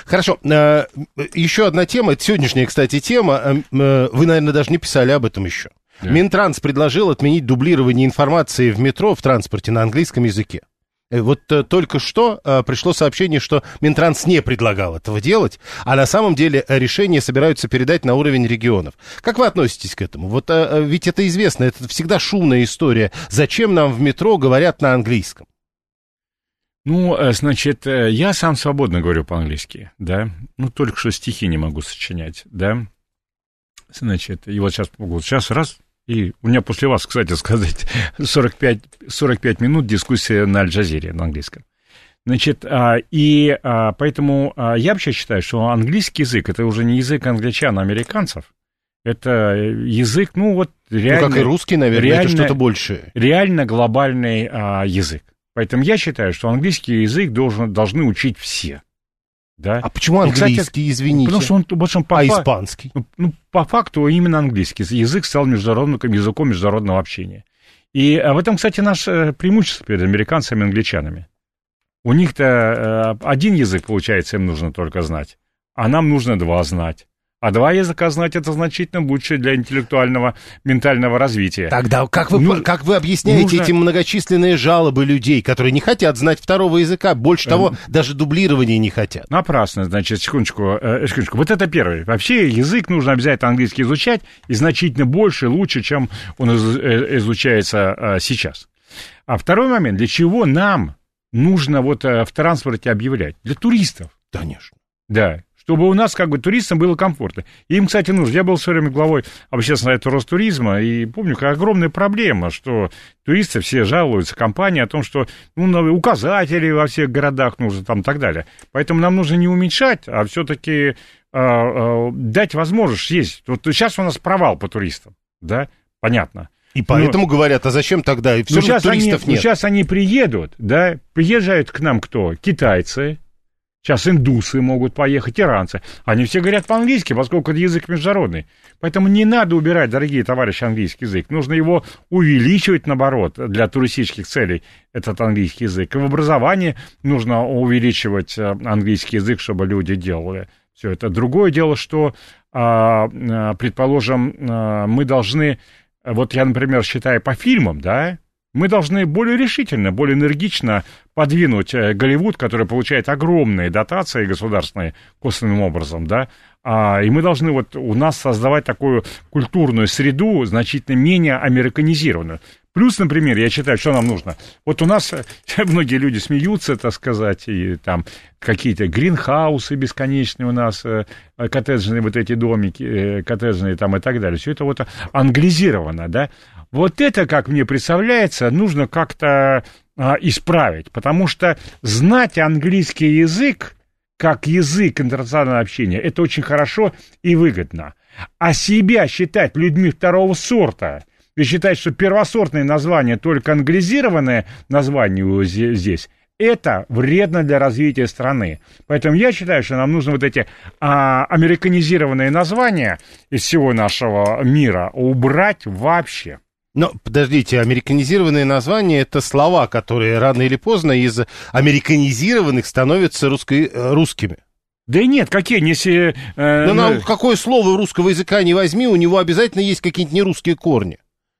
Хорошо. Э, еще одна тема, это сегодняшняя, кстати, тема. Э, э, вы, наверное, даже не писали об этом еще. Yeah. Минтранс предложил отменить дублирование информации в метро в транспорте на английском языке. Вот только что пришло сообщение, что Минтранс не предлагал этого делать, а на самом деле решение собираются передать на уровень регионов. Как вы относитесь к этому? Вот ведь это известно, это всегда шумная история. Зачем нам в метро говорят на английском? Ну, э, значит, э, я сам свободно говорю по-английски, да. Ну, только что стихи не могу сочинять, да. Значит, и вот сейчас, вот сейчас раз, и у меня после вас, кстати сказать, 45, 45 минут дискуссия на Аль-Джазире на английском. Значит, а, и а, поэтому а, я вообще считаю, что английский язык это уже не язык англичан, а американцев. Это язык, ну вот реально... Ну, как и русский, наверное, реально, это что-то большее. Реально глобальный а, язык. Поэтому я считаю, что английский язык должен, должны учить все. Да? А почему английский, и, кстати, извините? Потому что он, что он по а фа... испанский? Ну, ну, по факту именно английский. Язык стал международным языком международного общения. И а в этом, кстати, наше преимущество перед американцами и англичанами. У них-то э, один язык, получается, им нужно только знать, а нам нужно два знать. А два языка знать это значительно лучше для интеллектуального, ментального развития. Тогда как вы, ну, как вы объясняете нужно... эти многочисленные жалобы людей, которые не хотят знать второго языка? Больше того, эм... даже дублирования не хотят. Напрасно, значит, секундочку, э, секундочку. Вот это первое. Вообще язык нужно обязательно английский изучать, и значительно больше, лучше, чем он из, э, изучается э, сейчас. А второй момент, для чего нам нужно вот э, в транспорте объявлять? Для туристов. Конечно. Да, чтобы у нас как бы туристам было комфортно. И им, кстати, нужно. Я был все время главой общественного совета Ростуризма, и помню, как огромная проблема, что туристы все жалуются компании о том, что ну, указатели во всех городах нужны там и так далее. Поэтому нам нужно не уменьшать, а все-таки а, а, дать возможность есть. Вот сейчас у нас провал по туристам, да, понятно. И поэтому но, говорят, а зачем тогда? И все сейчас туристов они, нет. сейчас они приедут, да, приезжают к нам кто? Китайцы, Сейчас индусы могут поехать, иранцы. Они все говорят по-английски, поскольку это язык международный. Поэтому не надо убирать, дорогие товарищи, английский язык. Нужно его увеличивать, наоборот, для туристических целей, этот английский язык. И в образовании нужно увеличивать э, английский язык, чтобы люди делали все это. Другое дело, что, а, а, предположим, а, мы должны... Вот я, например, считаю по фильмам, да, мы должны более решительно, более энергично подвинуть э, Голливуд, который получает огромные дотации государственные косвенным образом, да, а, и мы должны вот у нас создавать такую культурную среду, значительно менее американизированную. Плюс, например, я считаю, что нам нужно. Вот у нас многие люди смеются, так сказать, и там какие-то гринхаусы бесконечные у нас, э, коттеджные вот эти домики, э, коттеджные там и так далее. Все это вот англизировано, да. Вот это, как мне представляется, нужно как-то а, исправить, потому что знать английский язык как язык интернационального общения, это очень хорошо и выгодно. А себя считать людьми второго сорта, и считать, что первосортное название, только англизированное название здесь, это вредно для развития страны. Поэтому я считаю, что нам нужно вот эти а, американизированные названия из всего нашего мира убрать вообще. Но, подождите, американизированные названия — это слова, которые рано или поздно из американизированных становятся русско- э, русскими. Да и нет, какие не се... Э, Но нам какое слово русского языка не возьми, у него обязательно есть какие-нибудь нерусские корни.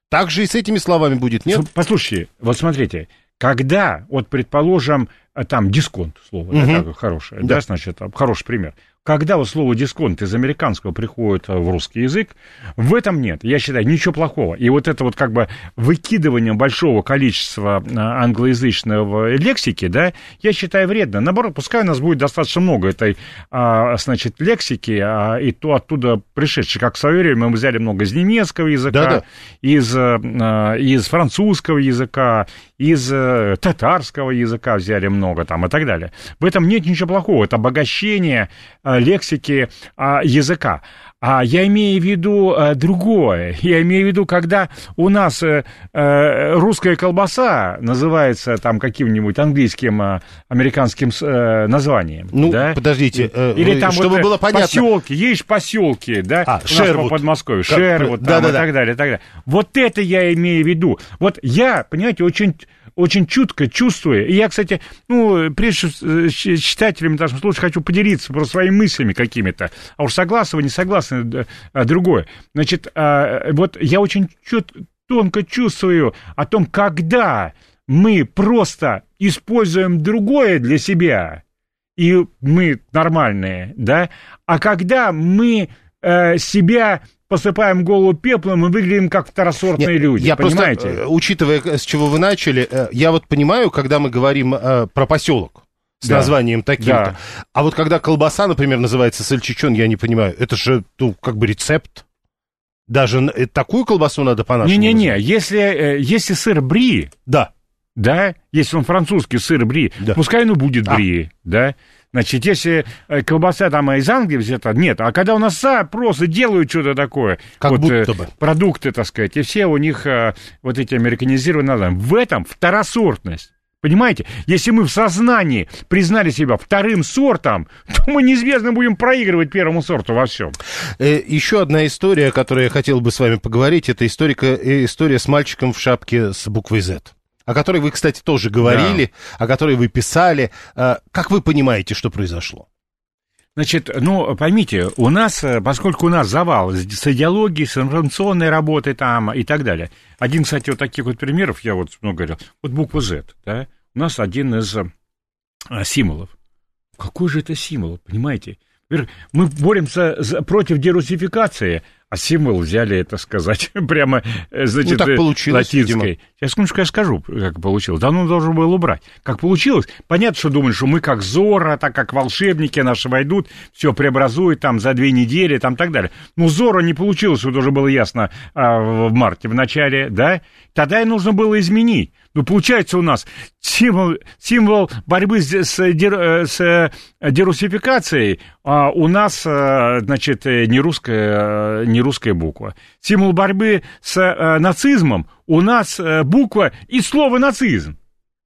Так же и с этими словами будет, нет? Послушайте, вот смотрите, когда, вот предположим, э, там дисконт слово, угу. да, хорошее, да. да, значит, хороший пример когда вот слово дисконт из американского приходит в русский язык, в этом нет, я считаю, ничего плохого. И вот это вот как бы выкидывание большого количества а, англоязычного лексики, да, я считаю вредно. Наоборот, пускай у нас будет достаточно много этой, а, значит, лексики, а, и то оттуда пришедшей, как в свое время мы взяли много из немецкого языка, Да-да. из, из французского языка, из э, татарского языка взяли много там и так далее. В этом нет ничего плохого, это обогащение э, лексики э, языка. А я имею в виду э, другое. Я имею в виду, когда у нас э, э, русская колбаса называется там каким-нибудь английским, э, американским э, названием. Ну, да? подождите. Э, Или там чтобы вот, было понятно. Поселки, есть поселки, да, а, Шервуд. Подмосковье, Шервуд, да, там, да, и да. так далее, и так далее. Вот это я имею в виду. Вот я, понимаете, очень очень чутко чувствуя, и я, кстати, ну, прежде с читателями, даже случае, хочу поделиться просто своими мыслями какими-то, а уж согласны вы, не согласны, а другое. Значит, а, вот я очень чет, тонко чувствую о том, когда мы просто используем другое для себя, и мы нормальные, да, а когда мы э, себя посыпаем голову пеплом и выглядим как второсортные Нет, люди, я понимаете? Просто, э, учитывая, с чего вы начали, э, я вот понимаю, когда мы говорим э, про поселок, с да. названием таким-то. Да. А вот когда колбаса, например, называется сальчичон, я не понимаю, это же, ну, как бы рецепт. Даже такую колбасу надо по-нашему Не-не-не, если, если сыр бри... Да да, если он французский сыр бри, да. пускай он будет а. бри, да. Значит, если э, колбаса там из Англии взята, нет. А когда у нас просто делают что-то такое, как вот, будто э, бы. продукты, так сказать, и все у них э, вот эти американизированные, в этом второсортность. Понимаете, если мы в сознании признали себя вторым сортом, то мы неизбежно будем проигрывать первому сорту во всем. Еще одна история, о которой я хотел бы с вами поговорить, это историка, история с мальчиком в шапке с буквой Z о которой вы, кстати, тоже говорили, да. о которой вы писали. Э, как вы понимаете, что произошло? Значит, ну, поймите, у нас, э, поскольку у нас завал с идеологией, с информационной работой там и так далее. Один, кстати, вот таких вот примеров, я вот много говорил, вот буква Z, да, у нас один из а, символов. Какой же это символ, понимаете? Мы боремся за, против дерусификации, а символ взяли, это сказать, прямо, э, значит, ну, так э, получилось, латинской. Видимо. Сейчас, секундочку, я скажу, как получилось. Давно должен был убрать. Как получилось, понятно, что думали, что мы как Зора, так как волшебники наши войдут, все преобразуют там за две недели, там так далее. Но Зора не получилось, вот уже было ясно а, в марте, в начале, да? Тогда и нужно было изменить. Ну, получается у нас символ, символ борьбы с, с, э, с дерусификацией, а у нас, значит, не русская, не русская буква. Символ борьбы с э, нацизмом у нас э, буква и слово нацизм.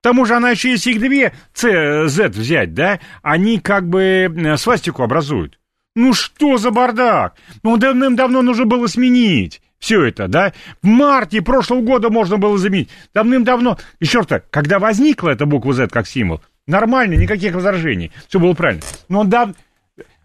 К тому же она еще, если их две C, Z взять, да, они как бы э, свастику образуют. Ну что за бардак? Ну давным-давно нужно было сменить все это, да? В марте прошлого года можно было заменить. Давным-давно, еще раз, когда возникла эта буква Z как символ, нормально, никаких возражений, все было правильно. Но да,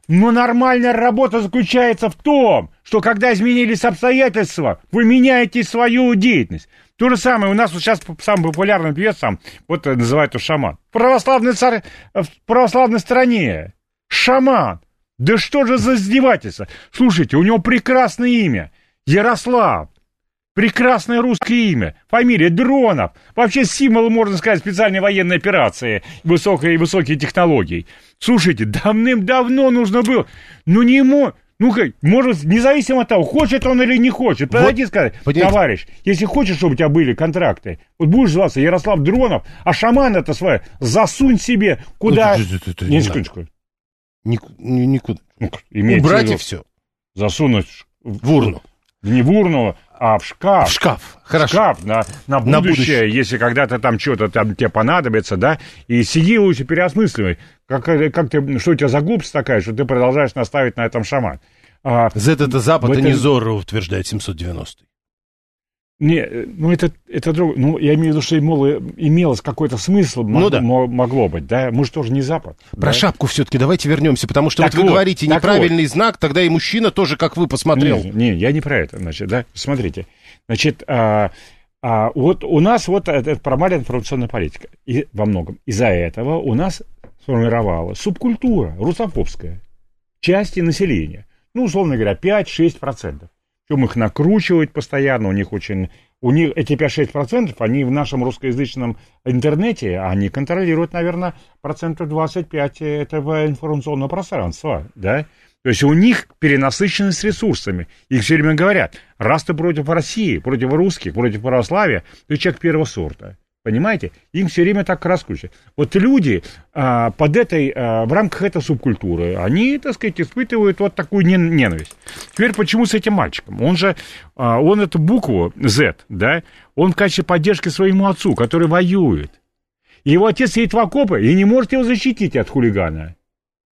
но нормальная работа заключается в том, что когда изменились обстоятельства, вы меняете свою деятельность. То же самое у нас вот сейчас самый популярный певец сам, вот называют его шаман. Православный царь, в православной стране. Шаман. Да что же за издевательство? Слушайте, у него прекрасное имя. Ярослав. Прекрасное русское имя, фамилия Дронов. Вообще символ, можно сказать, специальной военной операции, высокой, высокие технологии. Слушайте, давным-давно нужно было. Ну не ему, ну как, может, независимо от того, хочет он или не хочет, подойди вот, сказать, понимаете. товарищ, если хочешь, чтобы у тебя были контракты, вот будешь зваться Ярослав Дронов, а шаман это свое, засунь себе куда... Ну, не, секундочку. Никуда. Ну, Убрать и все. Засунуть в урну. Не в урну, а в шкаф. В шкаф, хорошо. Шкаф на, на, будущее, на будущее, если когда-то там что-то там тебе понадобится, да, и сиди лучше переосмысливай, как, как ты, что у тебя за глупость такая, что ты продолжаешь наставить на этом шаман. А, Z это Запад, а не Зорро, утверждает 790 не, ну это, это друг, ну я имею в виду, что имело, имелось какой-то смысл, ну, мог, да. могло быть, да, мы же тоже не Запад. Про да? шапку все-таки давайте вернемся, потому что так вот вы вот, говорите неправильный вот. знак, тогда и мужчина тоже, как вы, посмотрел. Не, не, я не про это, значит, да, смотрите, значит, а, а, вот у нас вот это формальная информационная политика, и во многом из-за этого у нас сформировалась субкультура русофобская части населения, ну, условно говоря, 5-6%. Причем их накручивают постоянно, у них очень... У них эти 5-6%, они в нашем русскоязычном интернете, они контролируют, наверное, процентов 25 этого информационного пространства, да? То есть у них перенасыщенность ресурсами. Их все время говорят, раз ты против России, против русских, против православия, ты человек первого сорта. Понимаете? Им все время так раскручивают. Вот люди а, под этой, а, в рамках этой субкультуры, они, так сказать, испытывают вот такую ненависть. Теперь почему с этим мальчиком? Он же, а, он эту букву Z, да, он в качестве поддержки своему отцу, который воюет. Его отец сидит в окопе и не может его защитить от хулигана.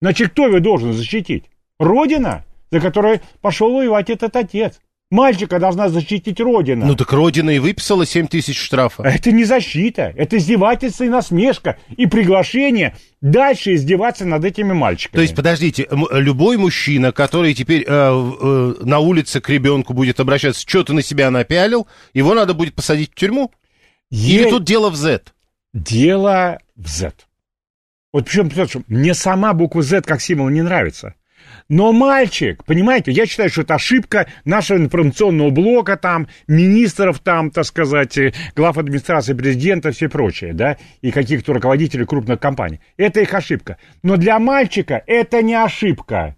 Значит, кто его должен защитить? Родина, за которой пошел воевать этот отец. Мальчика должна защитить Родина. Ну так Родина и выписала 7 тысяч штрафа. Это не защита, это издевательство и насмешка, и приглашение дальше издеваться над этими мальчиками. То есть, подождите, любой мужчина, который теперь э, э, на улице к ребенку будет обращаться, что то на себя напялил, его надо будет посадить в тюрьму? Е... Или тут дело в Z? Дело в Z. Вот причем, мне сама буква Z как символ не нравится. Но мальчик, понимаете, я считаю, что это ошибка нашего информационного блока, там, министров, там, так сказать, э, глав администрации президента, все прочее, да, и каких-то руководителей крупных компаний. Это их ошибка. Но для мальчика это не ошибка.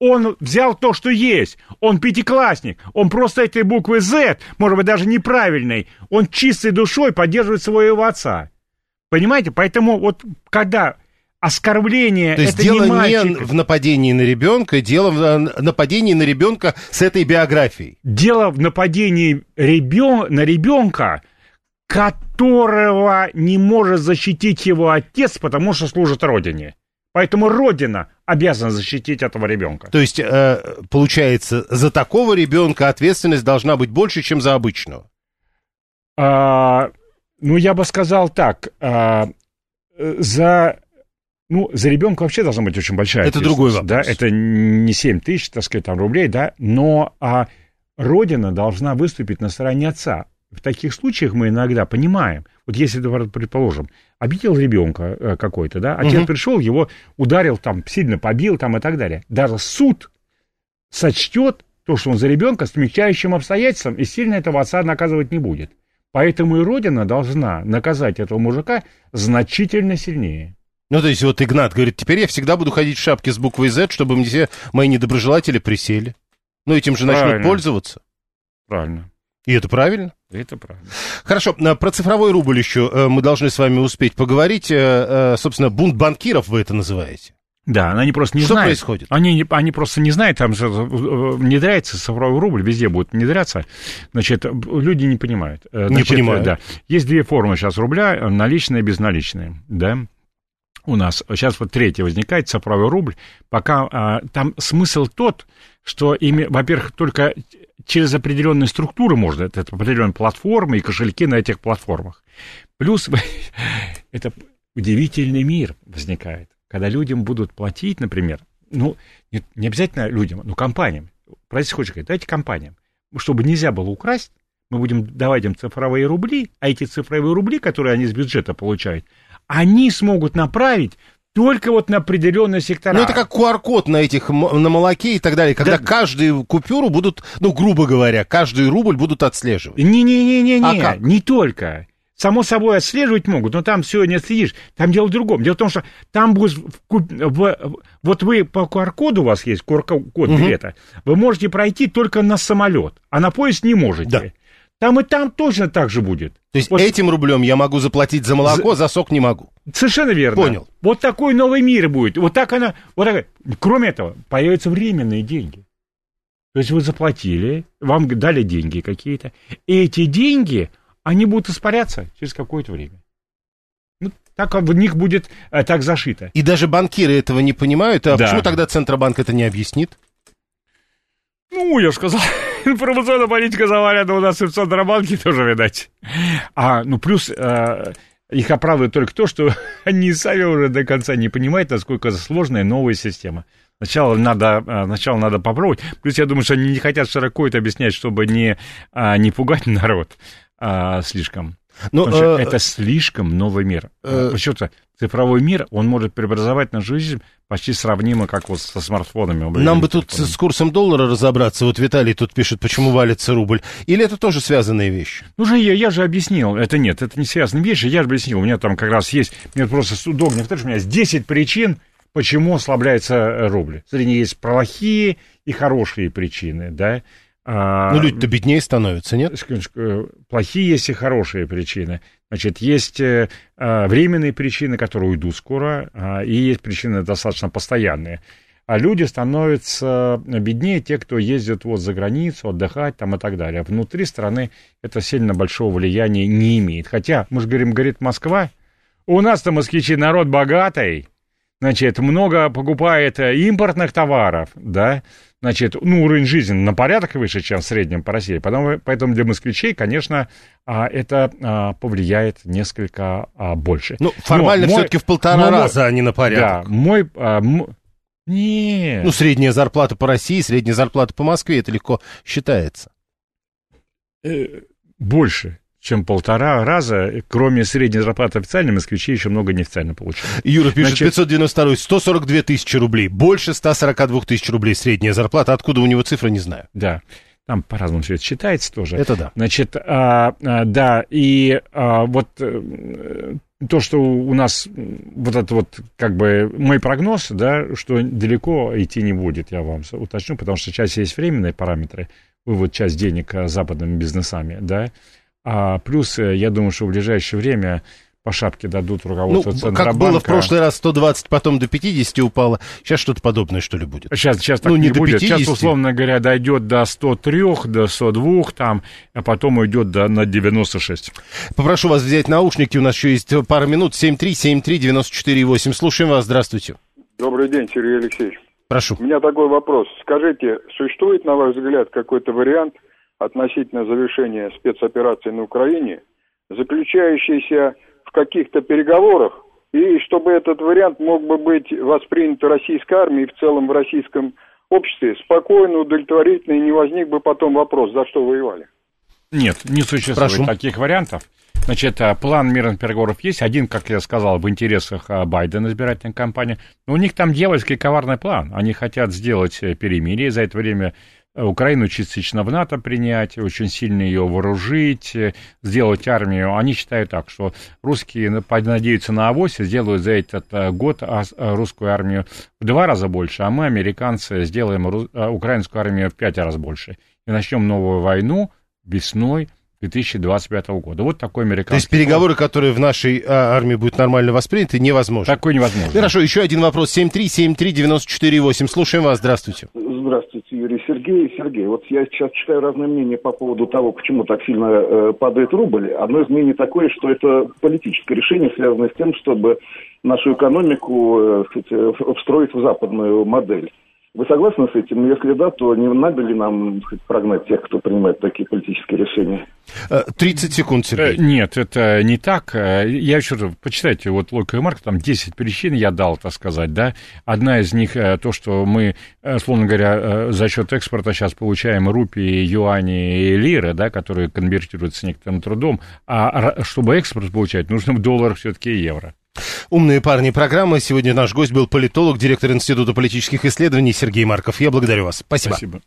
Он взял то, что есть. Он пятиклассник. Он просто этой буквы Z, может быть, даже неправильной. Он чистой душой поддерживает своего отца. Понимаете? Поэтому вот когда оскорбление. То есть это дело не, мальчик. не в нападении на ребенка, дело в э, нападении на ребенка с этой биографией. Дело в нападении ребен... на ребенка, которого не может защитить его отец, потому что служит родине. Поэтому Родина обязана защитить этого ребенка. То есть, э, получается, за такого ребенка ответственность должна быть больше, чем за обычного? А, ну, я бы сказал так. А, за ну, за ребенка вообще должна быть очень большая Это другой вопрос. Да, это не 7 тысяч, так сказать, там, рублей, да, но а родина должна выступить на стороне отца. В таких случаях мы иногда понимаем, вот если, предположим, обидел ребенка э, какой-то, да, отец угу. пришел, его ударил, там, сильно побил, там, и так далее. Даже суд сочтет то, что он за ребенка смягчающим обстоятельством, и сильно этого отца наказывать не будет. Поэтому и Родина должна наказать этого мужика значительно сильнее. Ну, то есть вот Игнат говорит, теперь я всегда буду ходить в шапке с буквой Z, чтобы мне все мои недоброжелатели присели. Ну, этим же начнут правильно. пользоваться. Правильно. И это правильно? Это правильно. Хорошо, а, про цифровой рубль еще э, мы должны с вами успеть поговорить. Э, э, собственно, бунт банкиров вы это называете. Да, они просто не Что знают. Что происходит? Они, они просто не знают, там же внедряется цифровой рубль, везде будет внедряться. Значит, люди не понимают. Значит, не понимают. Да. Есть две формы сейчас рубля, наличные и безналичные. Да? У нас, сейчас вот третья возникает, цифровой рубль, пока а, там смысл тот, что ими, во-первых, только через определенные структуры можно, это, это определенные платформы и кошельки на этих платформах. Плюс это удивительный мир возникает, когда людям будут платить, например, ну, не, не обязательно людям, но компаниям. Хочет сказать, дайте компаниям, чтобы нельзя было украсть, мы будем давать им цифровые рубли, а эти цифровые рубли, которые они с бюджета получают, они смогут направить только вот на определенные сектора. Ну, это как QR-код на этих, на молоке и так далее, когда да. каждую купюру будут, ну, грубо говоря, каждый рубль будут отслеживать. Не-не-не-не, а не только. Само собой отслеживать могут, но там все не отследишь. Там дело в другом. Дело в том, что там будет... В, в, вот вы по QR-коду у вас есть, QR-код угу. билета, вы можете пройти только на самолет, а на поезд не можете. Да. Там и там точно так же будет. То есть вот... этим рублем я могу заплатить за молоко, за, за сок не могу. Совершенно верно. Понял. Вот такой новый мир будет. Вот так она... Вот так... Кроме этого, появятся временные деньги. То есть вы заплатили, вам дали деньги какие-то, и эти деньги, они будут испаряться через какое-то время. Ну, так в них будет э, так зашито. И даже банкиры этого не понимают. А да. почему тогда Центробанк это не объяснит? Ну, я же сказал, информационная политика завалена у нас и в Центробанке тоже, видать. А, ну, плюс э, их оправдывает только то, что они сами уже до конца не понимают, насколько сложная новая система. Сначала надо, э, сначала надо попробовать. Плюс я думаю, что они не хотят широко это объяснять, чтобы не, а, не пугать народ а, слишком. Но, ну, э, это слишком новый мир. Э, Почему-то цифровой мир, он может преобразовать нашу жизнь почти сравнимо, как вот со смартфонами. Нам бы тут с курсом доллара разобраться. Вот Виталий тут пишет, почему валится рубль. Или это тоже связанные вещи? Ну же, я, я же объяснил. Это нет, это не связанные вещи. Я же объяснил. У меня там как раз есть, мне просто удобнее. У меня есть 10 причин, почему ослабляется э, рубль. Среди них есть плохие и хорошие причины, да. А, ну, люди-то беднее становятся, нет? Э, плохие есть и хорошие причины. Значит, есть э, а, временные причины, которые уйдут скоро, а, и есть причины достаточно постоянные. А люди становятся беднее, те, кто ездит вот за границу, отдыхать там и так далее. Внутри страны это сильно большого влияния не имеет. Хотя, мы же говорим, говорит Москва, у нас-то москвичи народ богатый, значит, много покупает импортных товаров, да, значит, ну, уровень жизни на порядок выше, чем в среднем по России. Поэтому, поэтому для москвичей, конечно, а, это а, повлияет несколько а, больше. Ну, формально все-таки в полтора но, раза, а не на порядок. Да, мой... А, нет. Ну, средняя зарплата по России, средняя зарплата по Москве, это легко считается. Э, больше чем полтора раза, кроме средней зарплаты официальной, москвичи еще много неофициально получают. Юра пишет, Значит, 592 142 тысячи рублей, больше 142 тысяч рублей средняя зарплата. Откуда у него цифра, не знаю. Да. Там по-разному все это считается тоже. Это да. Значит, а, а, да, и а, вот э, то, что у нас вот это вот, как бы, мой прогноз, да, что далеко идти не будет, я вам уточню, потому что сейчас есть временные параметры, вывод часть денег э, западными бизнесами, да, а плюс, э, я думаю, что в ближайшее время по шапке дадут руководство ну, Центробанка. Как было в прошлый раз, 120, потом до 50 упало. Сейчас что-то подобное, что ли, будет? Сейчас, сейчас так ну, не, не будет. 50. Сейчас, условно говоря, дойдет до 103, до 102, там, а потом уйдет до, на 96. Попрошу вас взять наушники, у нас еще есть пара минут. 7373948. Слушаем вас, здравствуйте. Добрый день, Сергей Алексеевич. Прошу. У меня такой вопрос. Скажите, существует, на ваш взгляд, какой-то вариант относительно завершения спецоперации на Украине, заключающийся в каких-то переговорах, и чтобы этот вариант мог бы быть воспринят российской армией в целом в российском обществе спокойно, удовлетворительно, и не возник бы потом вопрос, за что воевали. Нет, не существует Прошу. таких вариантов. Значит, а, план мирных переговоров есть. Один, как я сказал, в интересах а, Байдена, избирательной кампании. Но у них там дьявольский коварный план. Они хотят сделать э, перемирие, за это время Украину частично в НАТО принять, очень сильно ее вооружить, э, сделать армию. Они считают так, что русские надеются на авось и сделают за этот э, год э, русскую армию в два раза больше, а мы, американцы, сделаем украинскую армию в пять раз больше. И начнем новую войну весной 2025 года. Вот такой американский... То есть переговоры, план. которые в нашей а, армии будут нормально восприняты, невозможно? Такой невозможно. Хорошо, еще один вопрос. 7373948. Слушаем вас. Здравствуйте. Здравствуйте, Юрий. Сергей. Сергей, вот я сейчас читаю разные мнения по поводу того, почему так сильно э, падает рубль. Одно из мнений такое, что это политическое решение, связанное с тем, чтобы нашу экономику э, встроить в западную модель. Вы согласны с этим? Если да, то не надо ли нам сказать, прогнать тех, кто принимает такие политические решения? 30 э, секунд, Сергей. Э, нет, это не так. Э, я еще раз, почитайте, вот Логика и Марк, там 10 причин я дал, так сказать, да. Одна из них то, что мы, словно говоря, за счет экспорта сейчас получаем рупии, юани и лиры, да, которые конвертируются некоторым трудом. А чтобы экспорт получать, нужно в долларах все-таки евро. Умные парни программы. Сегодня наш гость был политолог, директор Института политических исследований Сергей Марков. Я благодарю вас. Спасибо. Спасибо.